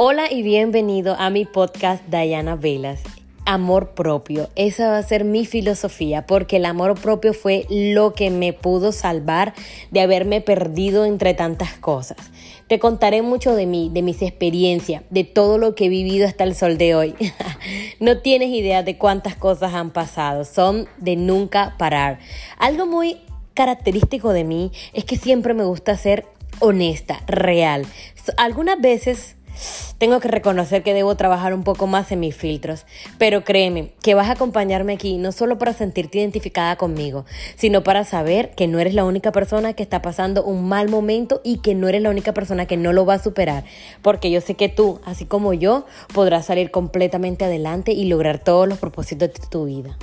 Hola y bienvenido a mi podcast Diana Velas. Amor propio, esa va a ser mi filosofía, porque el amor propio fue lo que me pudo salvar de haberme perdido entre tantas cosas. Te contaré mucho de mí, de mis experiencias, de todo lo que he vivido hasta el sol de hoy. no tienes idea de cuántas cosas han pasado, son de nunca parar. Algo muy característico de mí es que siempre me gusta ser honesta, real. Algunas veces tengo que reconocer que debo trabajar un poco más en mis filtros, pero créeme que vas a acompañarme aquí no solo para sentirte identificada conmigo, sino para saber que no eres la única persona que está pasando un mal momento y que no eres la única persona que no lo va a superar, porque yo sé que tú, así como yo, podrás salir completamente adelante y lograr todos los propósitos de tu vida.